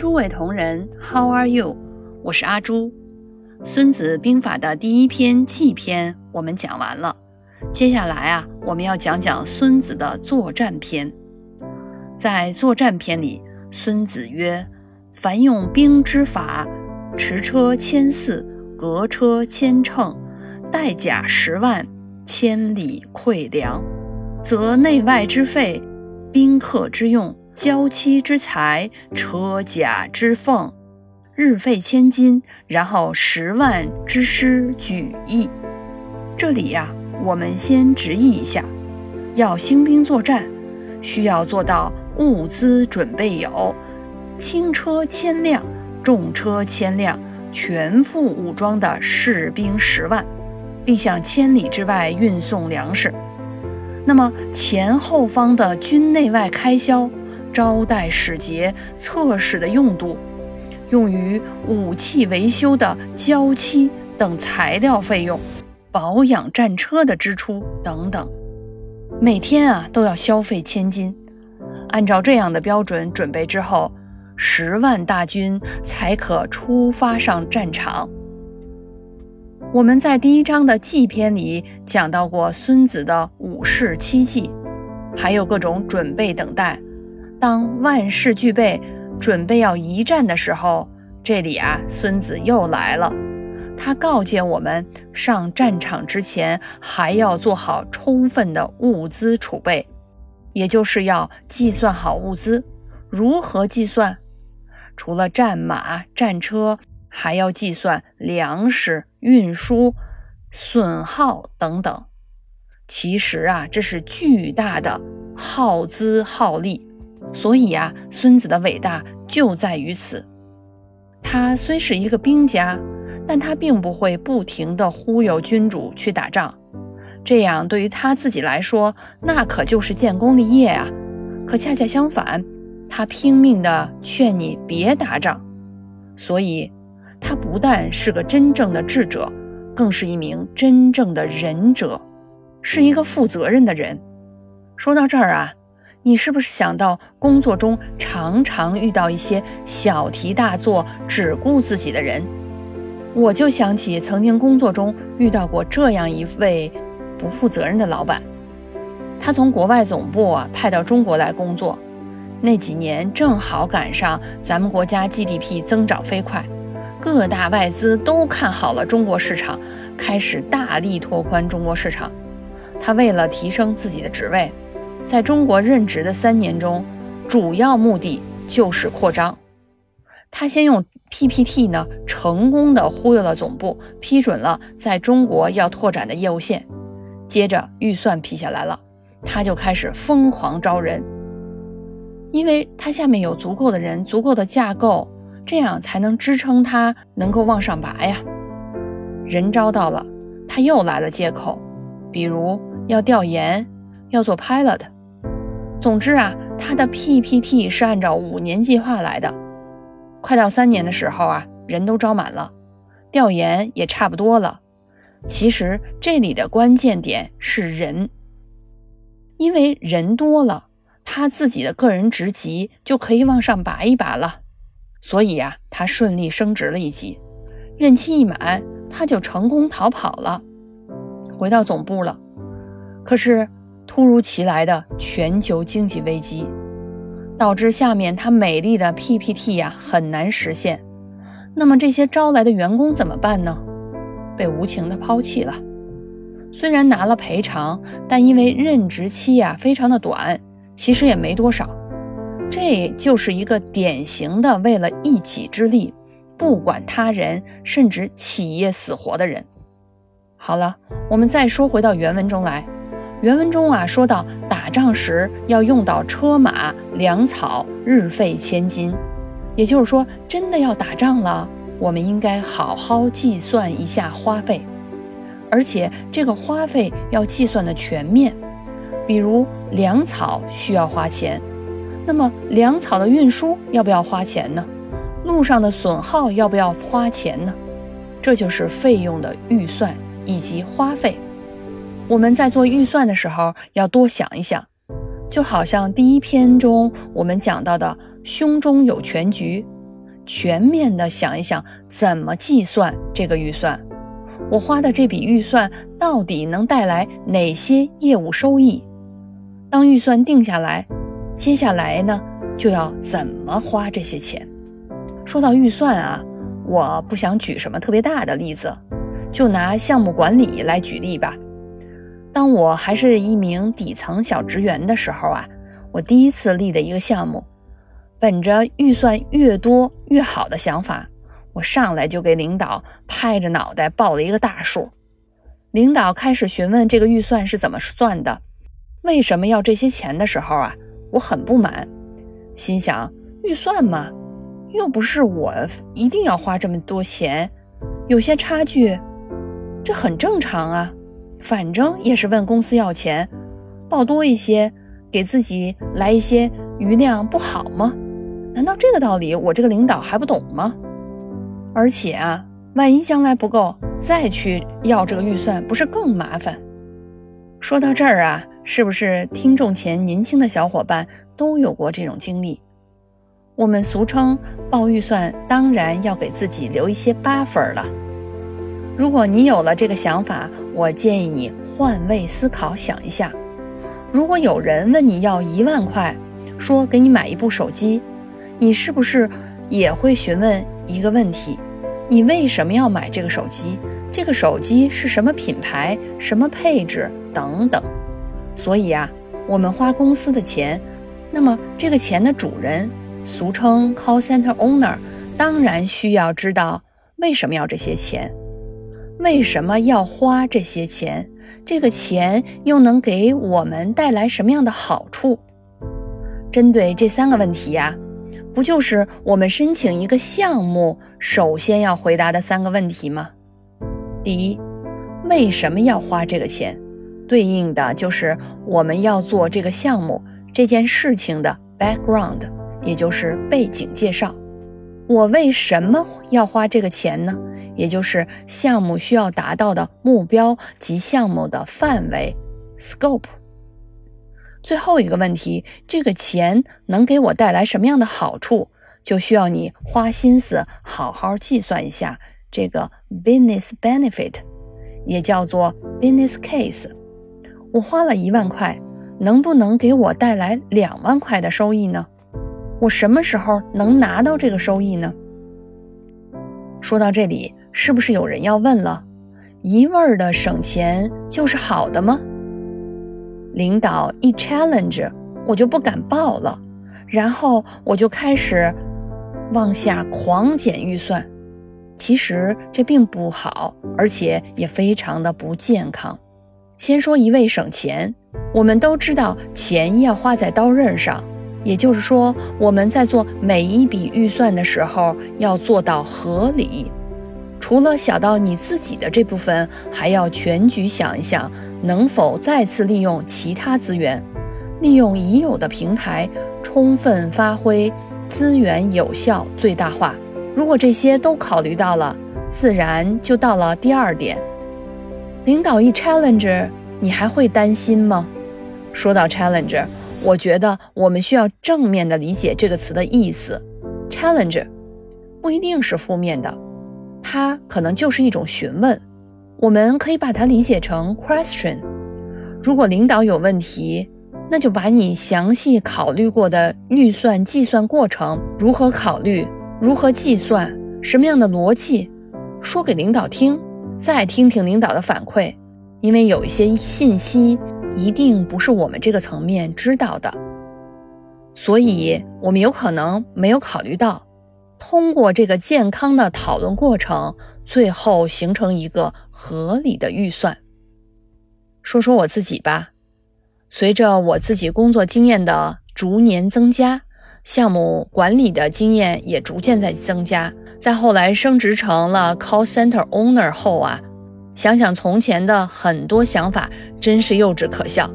诸位同仁，How are you？我是阿朱。孙子兵法的第一篇计篇我们讲完了，接下来啊，我们要讲讲孙子的作战篇。在作战篇里，孙子曰：“凡用兵之法，驰车千驷，革车千乘，带甲十万，千里馈粮，则内外之费，宾客之用。”娇妻之财，车甲之奉，日费千金，然后十万之师举义。这里呀，我们先直译一下：要兴兵作战，需要做到物资准备有轻车千辆、重车千辆，全副武装的士兵十万，并向千里之外运送粮食。那么前后方的军内外开销。招待使节、测试的用度，用于武器维修的交期等材料费用，保养战车的支出等等，每天啊都要消费千金。按照这样的标准准备之后，十万大军才可出发上战场。我们在第一章的计篇里讲到过孙子的五事七计，还有各种准备等待。当万事俱备，准备要一战的时候，这里啊，孙子又来了。他告诫我们，上战场之前还要做好充分的物资储备，也就是要计算好物资。如何计算？除了战马、战车，还要计算粮食运输、损耗等等。其实啊，这是巨大的耗资耗力。所以啊，孙子的伟大就在于此。他虽是一个兵家，但他并不会不停地忽悠君主去打仗，这样对于他自己来说，那可就是建功立业啊。可恰恰相反，他拼命地劝你别打仗。所以，他不但是个真正的智者，更是一名真正的仁者，是一个负责任的人。说到这儿啊。你是不是想到工作中常常遇到一些小题大做、只顾自己的人？我就想起曾经工作中遇到过这样一位不负责任的老板。他从国外总部啊派到中国来工作，那几年正好赶上咱们国家 GDP 增长飞快，各大外资都看好了中国市场，开始大力拓宽中国市场。他为了提升自己的职位。在中国任职的三年中，主要目的就是扩张。他先用 PPT 呢，成功的忽悠了总部，批准了在中国要拓展的业务线。接着预算批下来了，他就开始疯狂招人，因为他下面有足够的人，足够的架构，这样才能支撑他能够往上拔呀。人招到了，他又来了借口，比如要调研。要做 pilot，总之啊，他的 PPT 是按照五年计划来的。快到三年的时候啊，人都招满了，调研也差不多了。其实这里的关键点是人，因为人多了，他自己的个人职级就可以往上拔一拔了。所以呀，他顺利升职了一级，任期一满，他就成功逃跑了，回到总部了。可是。突如其来的全球经济危机，导致下面他美丽的 PPT 呀很难实现。那么这些招来的员工怎么办呢？被无情的抛弃了。虽然拿了赔偿，但因为任职期呀非常的短，其实也没多少。这就是一个典型的为了一己之力，不管他人甚至企业死活的人。好了，我们再说回到原文中来。原文中啊，说到打仗时要用到车马粮草，日费千金。也就是说，真的要打仗了，我们应该好好计算一下花费，而且这个花费要计算的全面。比如粮草需要花钱，那么粮草的运输要不要花钱呢？路上的损耗要不要花钱呢？这就是费用的预算以及花费。我们在做预算的时候要多想一想，就好像第一篇中我们讲到的“胸中有全局”，全面的想一想怎么计算这个预算，我花的这笔预算到底能带来哪些业务收益？当预算定下来，接下来呢就要怎么花这些钱？说到预算啊，我不想举什么特别大的例子，就拿项目管理来举例吧。当我还是一名底层小职员的时候啊，我第一次立的一个项目，本着预算越多越好的想法，我上来就给领导拍着脑袋报了一个大数。领导开始询问这个预算是怎么算的。为什么要这些钱的时候啊，我很不满，心想预算嘛，又不是我一定要花这么多钱，有些差距，这很正常啊，反正也是问公司要钱，报多一些，给自己来一些余量不好吗？难道这个道理我这个领导还不懂吗？而且啊，万一将来不够，再去要这个预算，不是更麻烦？说到这儿啊。是不是听众前年轻的小伙伴都有过这种经历？我们俗称报预算，当然要给自己留一些 buffer 了。如果你有了这个想法，我建议你换位思考，想一下：如果有人问你要一万块，说给你买一部手机，你是不是也会询问一个问题？你为什么要买这个手机？这个手机是什么品牌、什么配置等等？所以啊，我们花公司的钱，那么这个钱的主人，俗称 call center owner，当然需要知道为什么要这些钱，为什么要花这些钱，这个钱又能给我们带来什么样的好处？针对这三个问题呀，不就是我们申请一个项目首先要回答的三个问题吗？第一，为什么要花这个钱？对应的就是我们要做这个项目这件事情的 background，也就是背景介绍。我为什么要花这个钱呢？也就是项目需要达到的目标及项目的范围 scope。最后一个问题，这个钱能给我带来什么样的好处？就需要你花心思好好计算一下这个 business benefit，也叫做 business case。我花了一万块，能不能给我带来两万块的收益呢？我什么时候能拿到这个收益呢？说到这里，是不是有人要问了？一味儿的省钱就是好的吗？领导一 challenge，我就不敢报了，然后我就开始往下狂减预算。其实这并不好，而且也非常的不健康。先说一味省钱，我们都知道钱要花在刀刃上，也就是说我们在做每一笔预算的时候要做到合理。除了小到你自己的这部分，还要全局想一想，能否再次利用其他资源，利用已有的平台，充分发挥资源有效最大化。如果这些都考虑到了，自然就到了第二点。领导一 challenge，你还会担心吗？说到 challenge，我觉得我们需要正面的理解这个词的意思。challenge 不一定是负面的，它可能就是一种询问。我们可以把它理解成 question。如果领导有问题，那就把你详细考虑过的预算计算过程，如何考虑，如何计算，什么样的逻辑，说给领导听。再听听领导的反馈，因为有一些信息一定不是我们这个层面知道的，所以我们有可能没有考虑到。通过这个健康的讨论过程，最后形成一个合理的预算。说说我自己吧，随着我自己工作经验的逐年增加。项目管理的经验也逐渐在增加，在后来升职成了 call center owner 后啊，想想从前的很多想法，真是幼稚可笑。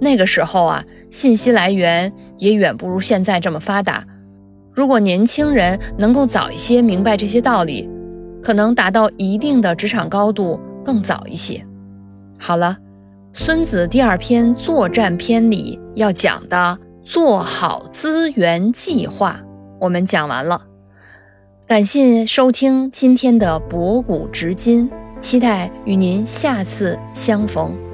那个时候啊，信息来源也远不如现在这么发达。如果年轻人能够早一些明白这些道理，可能达到一定的职场高度更早一些。好了，孙子第二篇作战篇里要讲的。做好资源计划，我们讲完了。感谢收听今天的博古知今，期待与您下次相逢。